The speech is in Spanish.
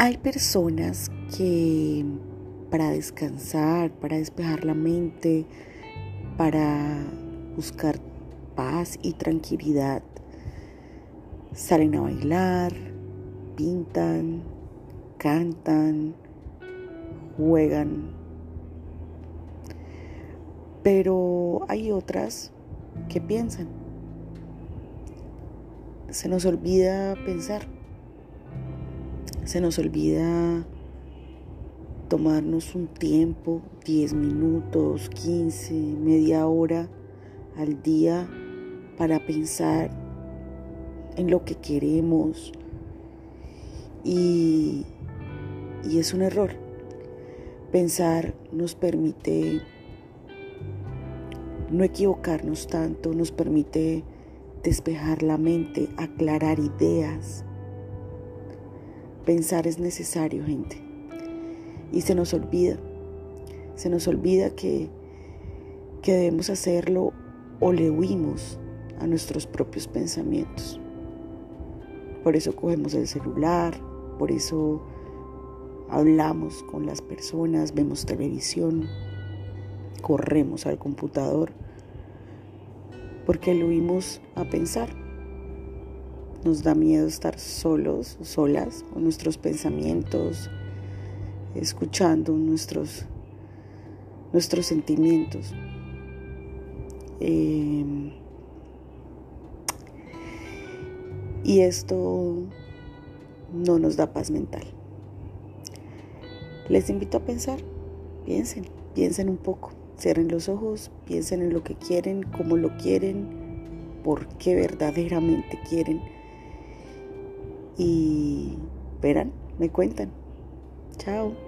Hay personas que para descansar, para despejar la mente, para buscar paz y tranquilidad, salen a bailar, pintan, cantan, juegan. Pero hay otras que piensan. Se nos olvida pensar. Se nos olvida tomarnos un tiempo, 10 minutos, 15, media hora al día para pensar en lo que queremos. Y, y es un error. Pensar nos permite no equivocarnos tanto, nos permite despejar la mente, aclarar ideas. Pensar es necesario, gente. Y se nos olvida, se nos olvida que, que debemos hacerlo o le huimos a nuestros propios pensamientos. Por eso cogemos el celular, por eso hablamos con las personas, vemos televisión, corremos al computador, porque lo huimos a pensar. Nos da miedo estar solos, solas, nuestros pensamientos, escuchando nuestros, nuestros sentimientos. Em, y esto no nos da paz mental. Les invito a pensar, piensen, piensen un poco, cierren los ojos, piensen en lo que quieren, cómo lo quieren, por qué verdaderamente quieren y verán, me cuentan. Chao.